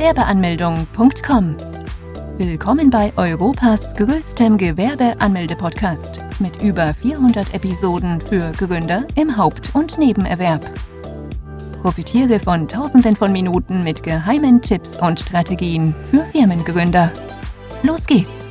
Gewerbeanmeldung.com. Willkommen bei Europas größtem Gewerbeanmelde-Podcast mit über 400 Episoden für Gründer im Haupt- und Nebenerwerb. Profitiere von Tausenden von Minuten mit geheimen Tipps und Strategien für Firmengründer. Los geht's!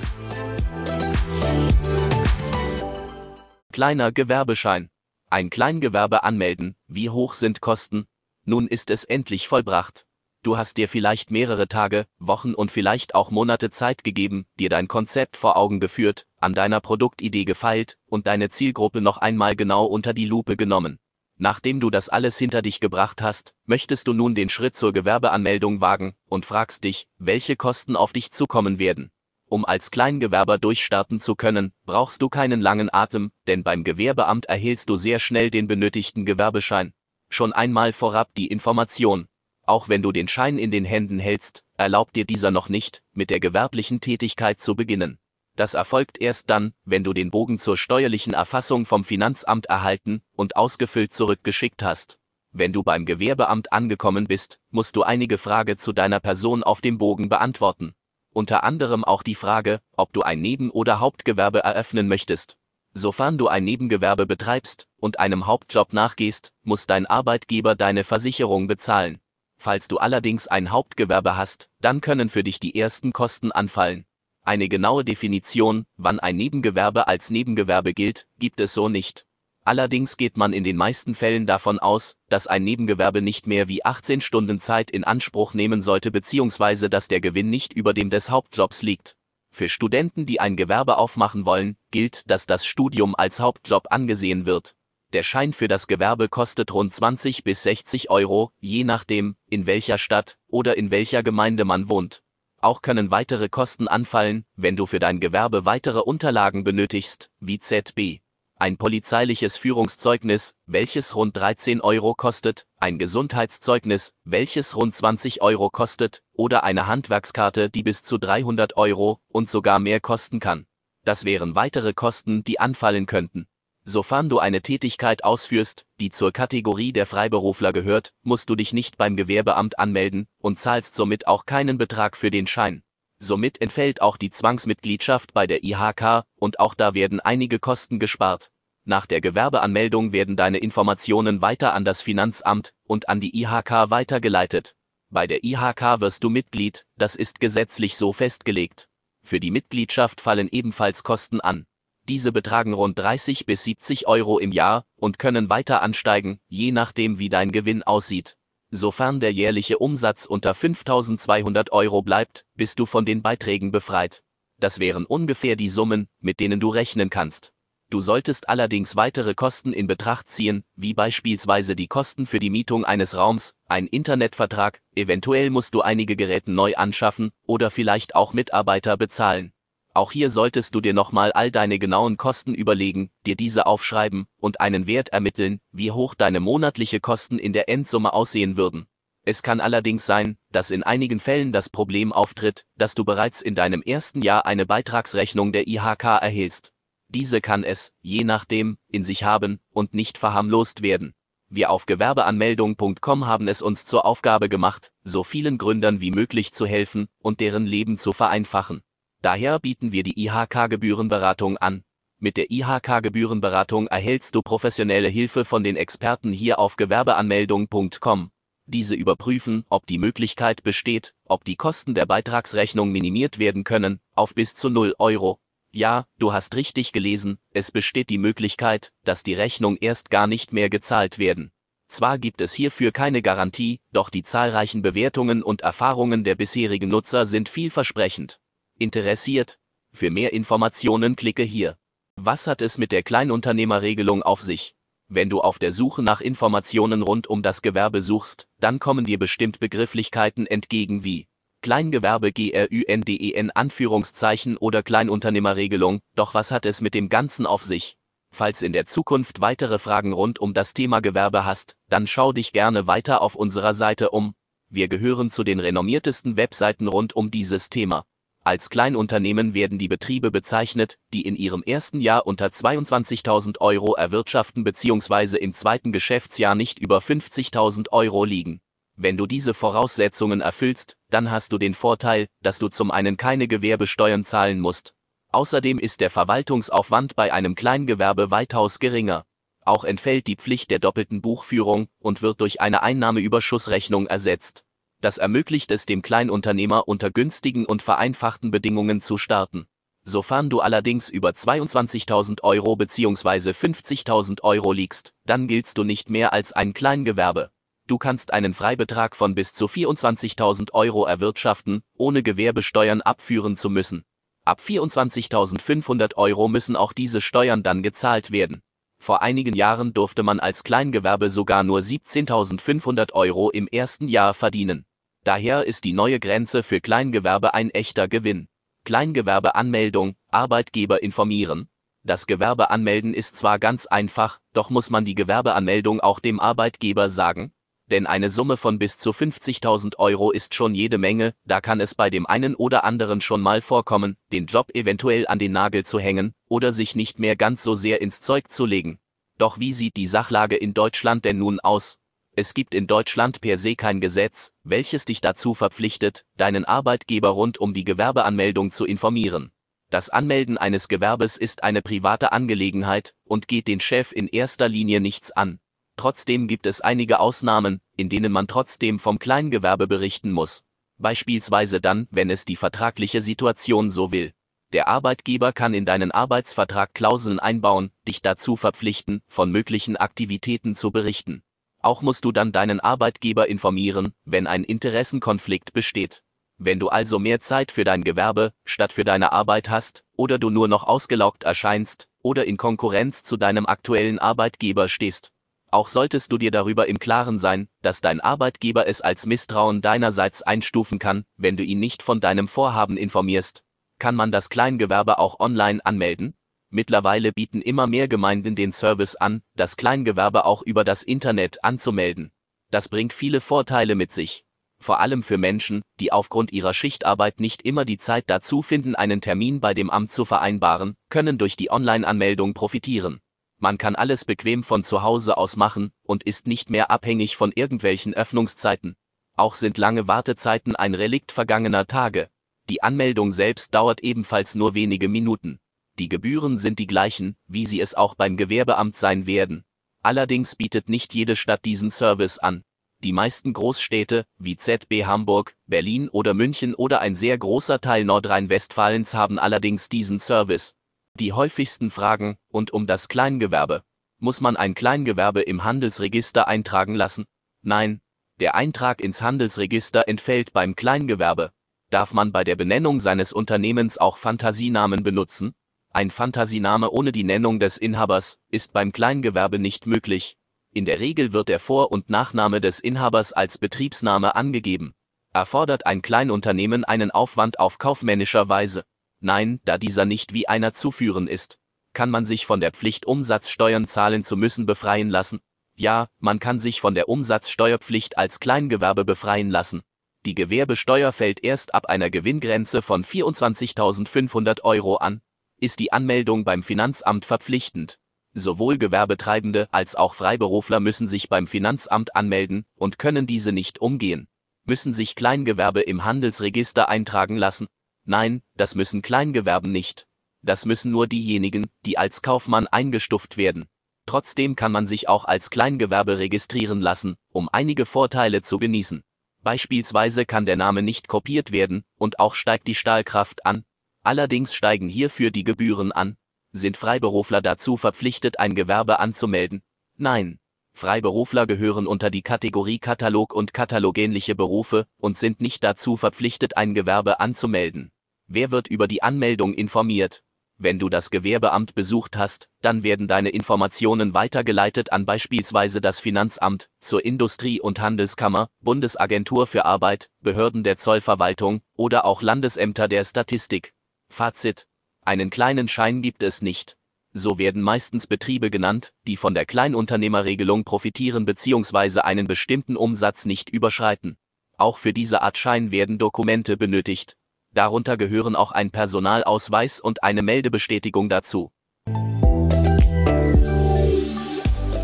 Kleiner Gewerbeschein. Ein Kleingewerbe anmelden. Wie hoch sind Kosten? Nun ist es endlich vollbracht. Du hast dir vielleicht mehrere Tage, Wochen und vielleicht auch Monate Zeit gegeben, dir dein Konzept vor Augen geführt, an deiner Produktidee gefeilt und deine Zielgruppe noch einmal genau unter die Lupe genommen. Nachdem du das alles hinter dich gebracht hast, möchtest du nun den Schritt zur Gewerbeanmeldung wagen und fragst dich, welche Kosten auf dich zukommen werden. Um als Kleingewerber durchstarten zu können, brauchst du keinen langen Atem, denn beim Gewerbeamt erhältst du sehr schnell den benötigten Gewerbeschein. Schon einmal vorab die Information. Auch wenn du den Schein in den Händen hältst, erlaubt dir dieser noch nicht, mit der gewerblichen Tätigkeit zu beginnen. Das erfolgt erst dann, wenn du den Bogen zur steuerlichen Erfassung vom Finanzamt erhalten und ausgefüllt zurückgeschickt hast. Wenn du beim Gewerbeamt angekommen bist, musst du einige Frage zu deiner Person auf dem Bogen beantworten. Unter anderem auch die Frage, ob du ein Neben- oder Hauptgewerbe eröffnen möchtest. Sofern du ein Nebengewerbe betreibst und einem Hauptjob nachgehst, muss dein Arbeitgeber deine Versicherung bezahlen. Falls du allerdings ein Hauptgewerbe hast, dann können für dich die ersten Kosten anfallen. Eine genaue Definition, wann ein Nebengewerbe als Nebengewerbe gilt, gibt es so nicht. Allerdings geht man in den meisten Fällen davon aus, dass ein Nebengewerbe nicht mehr wie 18 Stunden Zeit in Anspruch nehmen sollte bzw. dass der Gewinn nicht über dem des Hauptjobs liegt. Für Studenten, die ein Gewerbe aufmachen wollen, gilt, dass das Studium als Hauptjob angesehen wird. Der Schein für das Gewerbe kostet rund 20 bis 60 Euro, je nachdem, in welcher Stadt oder in welcher Gemeinde man wohnt. Auch können weitere Kosten anfallen, wenn du für dein Gewerbe weitere Unterlagen benötigst, wie ZB ein polizeiliches Führungszeugnis, welches rund 13 Euro kostet, ein Gesundheitszeugnis, welches rund 20 Euro kostet, oder eine Handwerkskarte, die bis zu 300 Euro und sogar mehr kosten kann. Das wären weitere Kosten, die anfallen könnten. Sofern du eine Tätigkeit ausführst, die zur Kategorie der Freiberufler gehört, musst du dich nicht beim Gewerbeamt anmelden und zahlst somit auch keinen Betrag für den Schein. Somit entfällt auch die Zwangsmitgliedschaft bei der IHK und auch da werden einige Kosten gespart. Nach der Gewerbeanmeldung werden deine Informationen weiter an das Finanzamt und an die IHK weitergeleitet. Bei der IHK wirst du Mitglied, das ist gesetzlich so festgelegt. Für die Mitgliedschaft fallen ebenfalls Kosten an. Diese betragen rund 30 bis 70 Euro im Jahr und können weiter ansteigen, je nachdem wie dein Gewinn aussieht. Sofern der jährliche Umsatz unter 5200 Euro bleibt, bist du von den Beiträgen befreit. Das wären ungefähr die Summen, mit denen du rechnen kannst. Du solltest allerdings weitere Kosten in Betracht ziehen, wie beispielsweise die Kosten für die Mietung eines Raums, ein Internetvertrag, eventuell musst du einige Geräte neu anschaffen oder vielleicht auch Mitarbeiter bezahlen. Auch hier solltest du dir nochmal all deine genauen Kosten überlegen, dir diese aufschreiben und einen Wert ermitteln, wie hoch deine monatliche Kosten in der Endsumme aussehen würden. Es kann allerdings sein, dass in einigen Fällen das Problem auftritt, dass du bereits in deinem ersten Jahr eine Beitragsrechnung der IHK erhältst. Diese kann es, je nachdem, in sich haben und nicht verharmlost werden. Wir auf Gewerbeanmeldung.com haben es uns zur Aufgabe gemacht, so vielen Gründern wie möglich zu helfen und deren Leben zu vereinfachen. Daher bieten wir die IHK-Gebührenberatung an. Mit der IHK-Gebührenberatung erhältst du professionelle Hilfe von den Experten hier auf Gewerbeanmeldung.com. Diese überprüfen, ob die Möglichkeit besteht, ob die Kosten der Beitragsrechnung minimiert werden können, auf bis zu 0 Euro. Ja, du hast richtig gelesen, es besteht die Möglichkeit, dass die Rechnung erst gar nicht mehr gezahlt werden. Zwar gibt es hierfür keine Garantie, doch die zahlreichen Bewertungen und Erfahrungen der bisherigen Nutzer sind vielversprechend. Interessiert? Für mehr Informationen klicke hier. Was hat es mit der Kleinunternehmerregelung auf sich? Wenn du auf der Suche nach Informationen rund um das Gewerbe suchst, dann kommen dir bestimmt Begrifflichkeiten entgegen wie Kleingewerbe GRÜNDEN Anführungszeichen oder Kleinunternehmerregelung, doch was hat es mit dem Ganzen auf sich? Falls in der Zukunft weitere Fragen rund um das Thema Gewerbe hast, dann schau dich gerne weiter auf unserer Seite um. Wir gehören zu den renommiertesten Webseiten rund um dieses Thema. Als Kleinunternehmen werden die Betriebe bezeichnet, die in ihrem ersten Jahr unter 22.000 Euro erwirtschaften bzw. im zweiten Geschäftsjahr nicht über 50.000 Euro liegen. Wenn du diese Voraussetzungen erfüllst, dann hast du den Vorteil, dass du zum einen keine Gewerbesteuern zahlen musst. Außerdem ist der Verwaltungsaufwand bei einem Kleingewerbe weitaus geringer. Auch entfällt die Pflicht der doppelten Buchführung und wird durch eine Einnahmeüberschussrechnung ersetzt. Das ermöglicht es dem Kleinunternehmer unter günstigen und vereinfachten Bedingungen zu starten. Sofern du allerdings über 22.000 Euro bzw. 50.000 Euro liegst, dann giltst du nicht mehr als ein Kleingewerbe. Du kannst einen Freibetrag von bis zu 24.000 Euro erwirtschaften, ohne Gewerbesteuern abführen zu müssen. Ab 24.500 Euro müssen auch diese Steuern dann gezahlt werden. Vor einigen Jahren durfte man als Kleingewerbe sogar nur 17.500 Euro im ersten Jahr verdienen. Daher ist die neue Grenze für Kleingewerbe ein echter Gewinn. Kleingewerbeanmeldung, Arbeitgeber informieren. Das Gewerbe anmelden ist zwar ganz einfach, doch muss man die Gewerbeanmeldung auch dem Arbeitgeber sagen. Denn eine Summe von bis zu 50.000 Euro ist schon jede Menge, da kann es bei dem einen oder anderen schon mal vorkommen, den Job eventuell an den Nagel zu hängen oder sich nicht mehr ganz so sehr ins Zeug zu legen. Doch wie sieht die Sachlage in Deutschland denn nun aus? Es gibt in Deutschland per se kein Gesetz, welches dich dazu verpflichtet, deinen Arbeitgeber rund um die Gewerbeanmeldung zu informieren. Das Anmelden eines Gewerbes ist eine private Angelegenheit und geht den Chef in erster Linie nichts an. Trotzdem gibt es einige Ausnahmen, in denen man trotzdem vom Kleingewerbe berichten muss. Beispielsweise dann, wenn es die vertragliche Situation so will. Der Arbeitgeber kann in deinen Arbeitsvertrag Klauseln einbauen, dich dazu verpflichten, von möglichen Aktivitäten zu berichten. Auch musst du dann deinen Arbeitgeber informieren, wenn ein Interessenkonflikt besteht. Wenn du also mehr Zeit für dein Gewerbe statt für deine Arbeit hast, oder du nur noch ausgelaugt erscheinst, oder in Konkurrenz zu deinem aktuellen Arbeitgeber stehst. Auch solltest du dir darüber im Klaren sein, dass dein Arbeitgeber es als Misstrauen deinerseits einstufen kann, wenn du ihn nicht von deinem Vorhaben informierst. Kann man das Kleingewerbe auch online anmelden? Mittlerweile bieten immer mehr Gemeinden den Service an, das Kleingewerbe auch über das Internet anzumelden. Das bringt viele Vorteile mit sich. Vor allem für Menschen, die aufgrund ihrer Schichtarbeit nicht immer die Zeit dazu finden, einen Termin bei dem Amt zu vereinbaren, können durch die Online-Anmeldung profitieren. Man kann alles bequem von zu Hause aus machen und ist nicht mehr abhängig von irgendwelchen Öffnungszeiten. Auch sind lange Wartezeiten ein Relikt vergangener Tage. Die Anmeldung selbst dauert ebenfalls nur wenige Minuten. Die Gebühren sind die gleichen, wie sie es auch beim Gewerbeamt sein werden. Allerdings bietet nicht jede Stadt diesen Service an. Die meisten Großstädte, wie ZB Hamburg, Berlin oder München oder ein sehr großer Teil Nordrhein-Westfalens haben allerdings diesen Service. Die häufigsten Fragen, und um das Kleingewerbe. Muss man ein Kleingewerbe im Handelsregister eintragen lassen? Nein. Der Eintrag ins Handelsregister entfällt beim Kleingewerbe. Darf man bei der Benennung seines Unternehmens auch Fantasienamen benutzen? Ein Fantasiename ohne die Nennung des Inhabers ist beim Kleingewerbe nicht möglich. In der Regel wird der Vor- und Nachname des Inhabers als Betriebsname angegeben. Erfordert ein Kleinunternehmen einen Aufwand auf kaufmännischer Weise? Nein, da dieser nicht wie einer zu führen ist. Kann man sich von der Pflicht Umsatzsteuern zahlen zu müssen befreien lassen? Ja, man kann sich von der Umsatzsteuerpflicht als Kleingewerbe befreien lassen. Die Gewerbesteuer fällt erst ab einer Gewinngrenze von 24.500 Euro an ist die Anmeldung beim Finanzamt verpflichtend. Sowohl Gewerbetreibende als auch Freiberufler müssen sich beim Finanzamt anmelden und können diese nicht umgehen. Müssen sich Kleingewerbe im Handelsregister eintragen lassen? Nein, das müssen Kleingewerben nicht. Das müssen nur diejenigen, die als Kaufmann eingestuft werden. Trotzdem kann man sich auch als Kleingewerbe registrieren lassen, um einige Vorteile zu genießen. Beispielsweise kann der Name nicht kopiert werden und auch steigt die Stahlkraft an, Allerdings steigen hierfür die Gebühren an. Sind Freiberufler dazu verpflichtet, ein Gewerbe anzumelden? Nein. Freiberufler gehören unter die Kategorie Katalog und katalogähnliche Berufe und sind nicht dazu verpflichtet, ein Gewerbe anzumelden. Wer wird über die Anmeldung informiert? Wenn du das Gewerbeamt besucht hast, dann werden deine Informationen weitergeleitet an beispielsweise das Finanzamt, zur Industrie- und Handelskammer, Bundesagentur für Arbeit, Behörden der Zollverwaltung oder auch Landesämter der Statistik. Fazit. Einen kleinen Schein gibt es nicht. So werden meistens Betriebe genannt, die von der Kleinunternehmerregelung profitieren bzw. einen bestimmten Umsatz nicht überschreiten. Auch für diese Art Schein werden Dokumente benötigt. Darunter gehören auch ein Personalausweis und eine Meldebestätigung dazu.